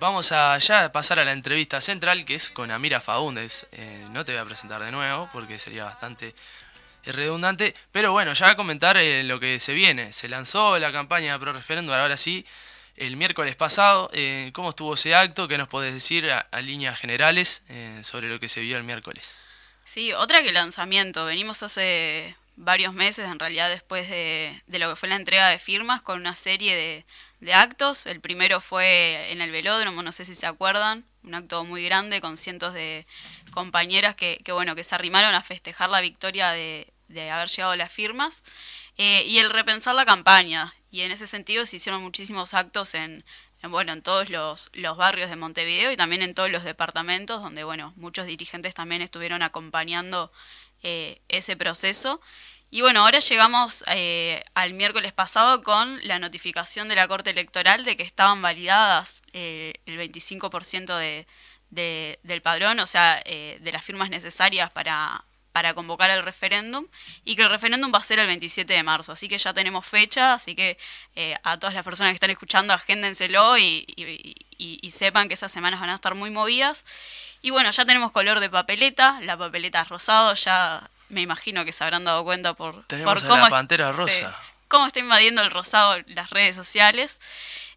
vamos a ya pasar a la entrevista central que es con Amira Faúndez. Eh, no te voy a presentar de nuevo porque sería bastante redundante, pero bueno, ya a comentar eh, lo que se viene. Se lanzó la campaña pro referéndum, ahora sí, el miércoles pasado. Eh, ¿Cómo estuvo ese acto? ¿Qué nos podés decir a, líneas generales sobre lo que se vio el miércoles? Sí, otra que lanzamiento. Venimos hace varios meses, en realidad después de, de lo que fue la entrega de firmas, con una serie de de actos. El primero fue en el velódromo, no sé si se acuerdan, un acto muy grande con cientos de compañeras que, que bueno, que se arrimaron a festejar la victoria de, de haber llegado a las firmas. Eh, y el repensar la campaña. Y en ese sentido se hicieron muchísimos actos en, bueno, en todos los, los, barrios de Montevideo y también en todos los departamentos, donde bueno, muchos dirigentes también estuvieron acompañando eh, ese proceso. Y bueno, ahora llegamos eh, al miércoles pasado con la notificación de la Corte Electoral de que estaban validadas eh, el 25% de, de, del padrón, o sea, eh, de las firmas necesarias para, para convocar el referéndum y que el referéndum va a ser el 27 de marzo. Así que ya tenemos fecha, así que a todas las personas que están escuchando, agéndenselo y, y, y, sepan que esas semanas van a estar muy movidas. Y bueno, ya tenemos color de papeleta, la papeleta es rosado, ya me imagino que se habrán dado cuenta por, Tenemos por cómo, la pantera rosa. cómo está invadiendo el rosado las redes sociales.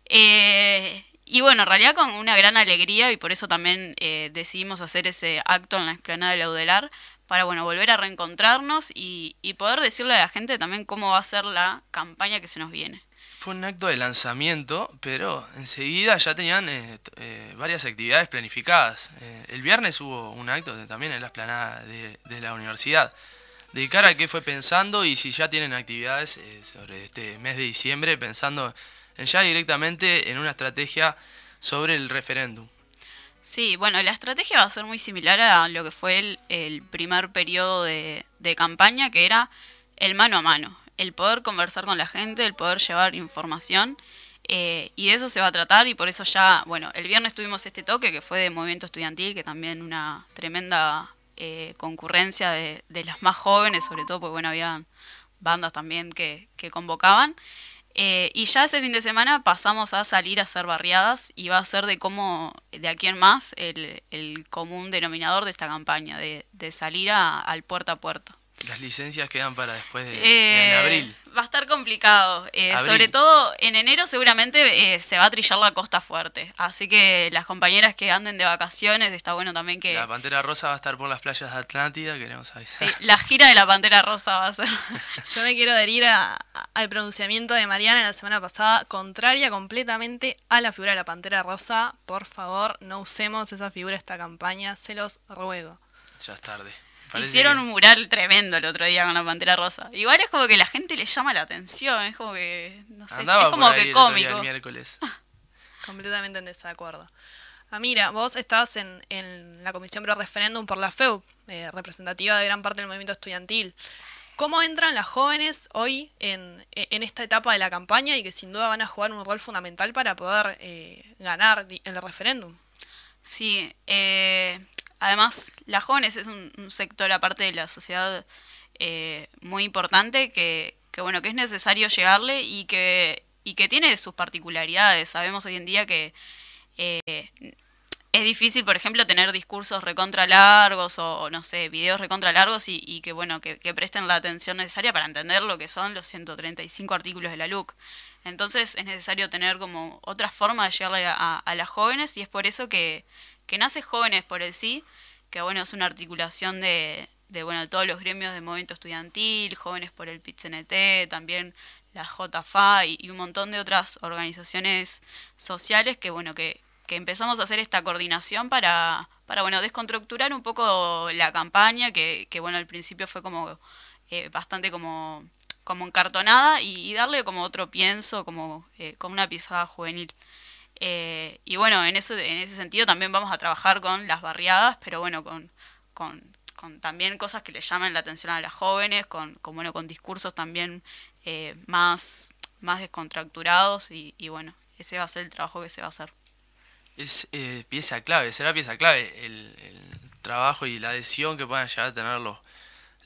Eh, y bueno, en realidad con una gran alegría y por eso también eh, decidimos hacer ese acto en la explanada de Laudelar para bueno volver a reencontrarnos y, y poder decirle a la gente también cómo va a ser la campaña que se nos viene. Fue un acto de lanzamiento, pero enseguida ya tenían eh, eh, varias actividades planificadas. Eh, el viernes hubo un acto también en la esplanada de, la universidad. De cara a qué fue pensando y si ya tienen actividades sobre este mes de diciembre, pensando en ya directamente en una estrategia sobre el referéndum. Sí, bueno, la estrategia va a ser muy similar a lo que fue el, primer periodo de campaña, que era el mano a mano el poder conversar con la gente, el poder llevar información. Eh, y de eso se va a tratar y por eso ya, bueno, el viernes tuvimos este toque que fue de movimiento estudiantil, que también una tremenda eh, concurrencia de, las más jóvenes, sobre todo porque, bueno, había bandas también que, convocaban. Eh, y ya ese fin de semana pasamos a salir a hacer barriadas y va a ser de cómo, de aquí en más, el, el común denominador de esta campaña, de, de salir al puerta a puerta. Las licencias quedan para después de en eh, abril. Va a estar complicado. Eh, sobre todo en enero seguramente eh, se va a trillar la costa fuerte. Así que las compañeras que anden de vacaciones, está bueno también que... La Pantera Rosa va a estar por las playas de Atlántida, queremos avisar. Sí, la gira de la Pantera Rosa va a ser. Yo me quiero adherir al pronunciamiento de Mariana la semana pasada, contraria completamente a la figura de la Pantera Rosa. Por favor, no usemos esa figura esta campaña, se los ruego. Ya es tarde. Hicieron un mural tremendo el otro día con la Pantera Rosa. Igual es como que la gente le llama la atención, es como que, no sé, es como que cómico. El miércoles. Completamente en desacuerdo. Ah, mira, vos estabas en, en la Comisión Pro Referéndum por la FEU, eh, representativa de gran parte del movimiento estudiantil. ¿Cómo entran las jóvenes hoy en, en, esta etapa de la campaña y que sin duda van a jugar un rol fundamental para poder eh, ganar el referéndum? Sí, eh, Además, las jóvenes es un, sector aparte de la sociedad eh, muy importante que, que, bueno, que es necesario llegarle y que, y que tiene sus particularidades. Sabemos hoy en día que eh, es difícil, por ejemplo, tener discursos recontra largos o, no sé, videos recontra largos y, y que, bueno, que, presten la atención necesaria para entender lo que son los 135 artículos de la LUC. Entonces es necesario tener como otra forma de llegarle a, a las jóvenes y es por eso que que nace Jóvenes por el Sí, que bueno, es una articulación de, de bueno, todos los gremios de movimiento estudiantil, Jóvenes por el PITCNT, también la JFA y, un montón de otras organizaciones sociales que bueno, que, que empezamos a hacer esta coordinación para, para bueno, desconstructurar un poco la campaña, que, que bueno, al principio fue como eh, bastante como, como encartonada y, darle como otro pienso, como, eh, como una pisada juvenil. Eh, y bueno, en, eso, en ese sentido también vamos a trabajar con las barriadas, pero bueno, con, con, también cosas que le llamen la atención a las jóvenes, con, con bueno, con discursos también eh, más, más descontracturados y, bueno, ese va a ser el trabajo que se va a hacer. Es eh, pieza clave, será pieza clave el, trabajo y la adhesión que puedan llegar a tener los,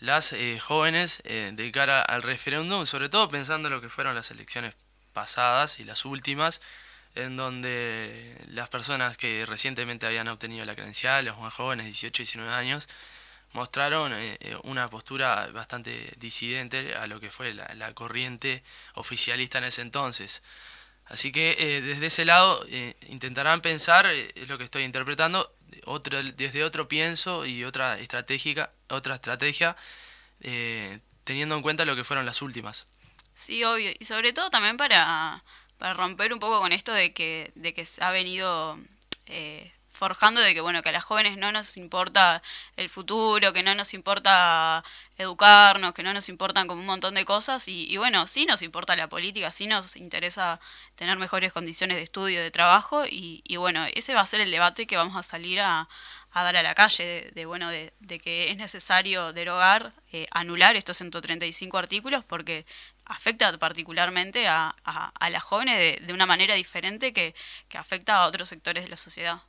las jóvenes de cara al referéndum, sobre todo pensando en lo que fueron las elecciones pasadas y las últimas, en donde las personas que recientemente habían obtenido la credencial, los más jóvenes, 18 y 19 años, mostraron eh, eh, una postura bastante disidente a lo que fue la, corriente oficialista en ese entonces. Así que eh, desde ese lado intentarán pensar, es lo que estoy interpretando, otro, desde otro pienso y otra estratégica, otra estrategia, teniendo en cuenta lo que fueron las últimas. Sí, obvio. Y sobre todo también para, romper un poco con esto de que, de que se ha venido forjando de que bueno que a las jóvenes no nos importa el futuro que no nos importa educarnos que no nos importan como un montón de cosas y, bueno sí nos importa la política sí nos interesa tener mejores condiciones de estudio de trabajo y, bueno ese va a ser el debate que vamos a salir a, dar a la calle de, bueno de, que es necesario derogar eh, anular estos 135 artículos porque afecta particularmente a, a, las jóvenes de, una manera diferente que, que afecta a otros sectores de la sociedad.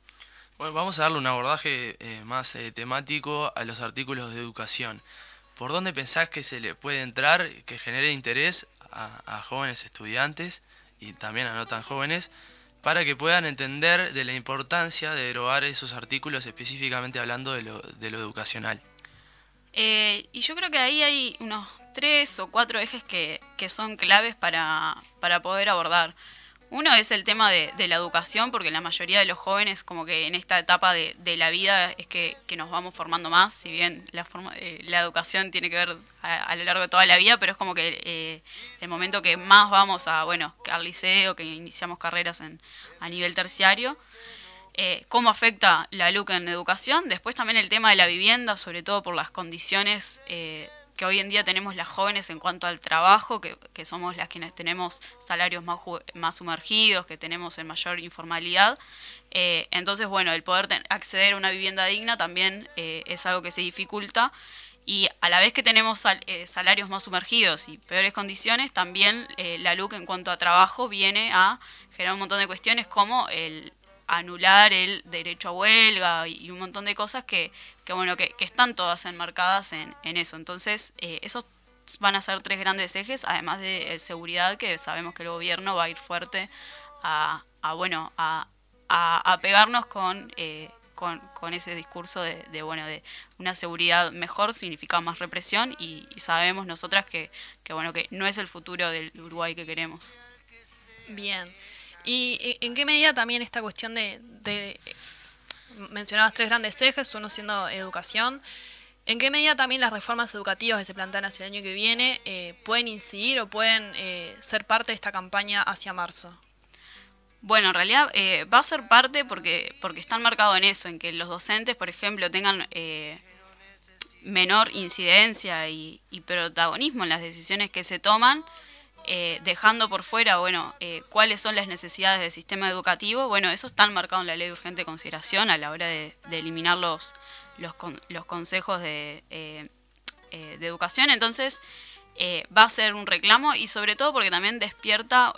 Bueno, vamos a darle un abordaje eh, más eh, temático a los artículos de educación. ¿Por dónde pensás que se le puede entrar, que genere interés a, jóvenes estudiantes y también a no tan jóvenes, para que puedan entender de la importancia de derogar esos artículos específicamente hablando de lo, de lo educacional? Eh, y yo creo que ahí hay unos tres o cuatro ejes que, que son claves para, para poder abordar. Uno es el tema de, la educación, porque la mayoría de los jóvenes, como que en esta etapa de, la vida, es que, nos vamos formando más, si bien la, eh, la educación tiene que ver a, lo largo de toda la vida, pero es como que eh, el momento que más vamos a, bueno, al liceo, que iniciamos carreras en, a nivel terciario. Eh, cómo afecta la LUC en educación, después también el tema de la vivienda, sobre todo por las condiciones que hoy en día tenemos las jóvenes en cuanto al trabajo, que, somos las quienes tenemos salarios más, más sumergidos, que tenemos en mayor informalidad. Eh, entonces, bueno, el poder acceder a una vivienda digna también eh, es algo que se dificulta. Y a la vez que tenemos eh, salarios más sumergidos y peores condiciones, también la LUC en cuanto a trabajo viene a generar un montón de cuestiones como el, anular el derecho a huelga y un montón de cosas que, que bueno, que, están todas enmarcadas en, en eso. Entonces, eh, esos van a ser tres grandes ejes, además de eh, seguridad, que sabemos que el gobierno va a ir fuerte a, a bueno, a, pegarnos con, eh, con, con, ese discurso de, de, bueno, de una seguridad mejor significa más represión y, sabemos nosotras que, que, bueno, que no es el futuro del Uruguay que queremos. Bien. ¿Y en qué medida también esta cuestión de mencionabas tres grandes ejes, uno siendo educación, ¿en qué medida también las reformas educativas que se plantean hacia el año que viene eh, pueden incidir o pueden eh, ser parte de esta campaña hacia marzo? Bueno, en realidad eh, va a ser parte porque, porque están marcados en eso, en que los docentes, por ejemplo, tengan menor incidencia y protagonismo en las decisiones que se toman eh, dejando por fuera, bueno, eh, cuáles son las necesidades del sistema educativo, bueno, eso está marcado en la ley de urgente consideración a la hora de, eliminar los, los, los consejos de, eh, de, educación, entonces va a ser un reclamo y sobre todo porque también despierta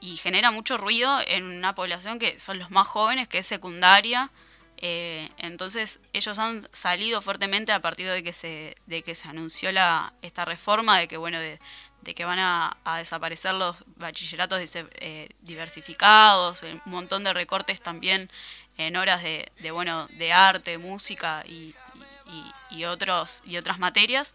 y genera mucho ruido en una población que son los más jóvenes, que es secundaria, eh, entonces ellos han salido fuertemente a partir de que se, de que se anunció la, esta reforma, de que bueno, de, que van a, desaparecer los bachilleratos eh, diversificados, un montón de recortes también en horas de, bueno, de arte, música y, y, otros, y otras materias.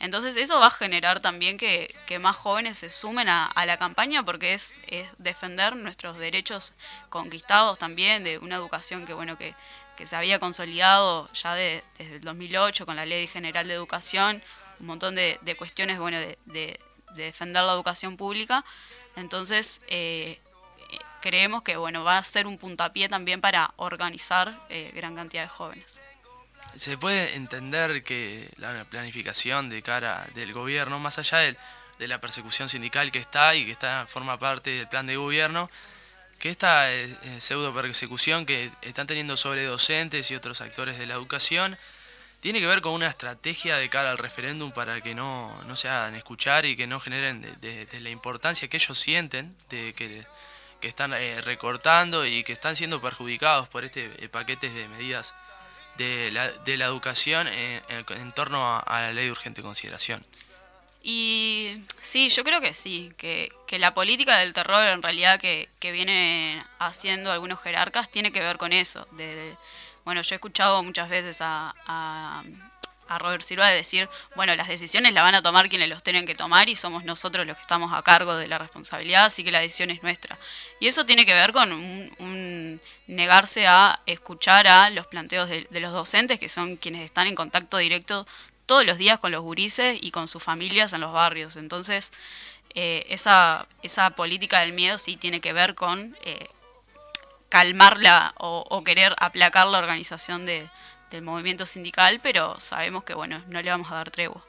Entonces eso va a generar también que, más jóvenes se sumen a, la campaña porque es, defender nuestros derechos conquistados también, de una educación que bueno que, que se había consolidado ya desde el 2008 con la Ley General de Educación, un montón de, cuestiones bueno, de, defender la educación pública. Entonces, eh, creemos que bueno, va a ser un puntapié también para organizar eh, gran cantidad de jóvenes. Se puede entender que la planificación de cara del gobierno, más allá de, la persecución sindical que está y que está forma parte del plan de gobierno, que esta eh, eh, pseudo persecución que están teniendo sobre docentes y otros actores de la educación tiene que ver con una estrategia de cara al referéndum para que no, se hagan escuchar y que no generen de, la importancia que ellos sienten de que, están eh, recortando y que están siendo perjudicados por este paquete de medidas de la, de la educación en, torno a, la ley de urgente consideración. Y sí, yo creo que sí, que, que la política del terror en realidad que, que viene haciendo algunos jerarcas tiene que ver con eso. De, bueno, yo he escuchado muchas veces a, a Robert Silva decir, bueno, las decisiones las van a tomar quienes los tienen que tomar y somos nosotros los que estamos a cargo de la responsabilidad, así que la decisión es nuestra. Y eso tiene que ver con un, negarse a escuchar a los planteos de, de los docentes, que son quienes están en contacto directo todos los días con los gurises y con sus familias en los barrios. Entonces, eh, esa, esa política del miedo sí tiene que ver con eh, calmarla o querer aplacar la organización de, del movimiento sindical, pero sabemos que bueno, no le vamos a dar tregua.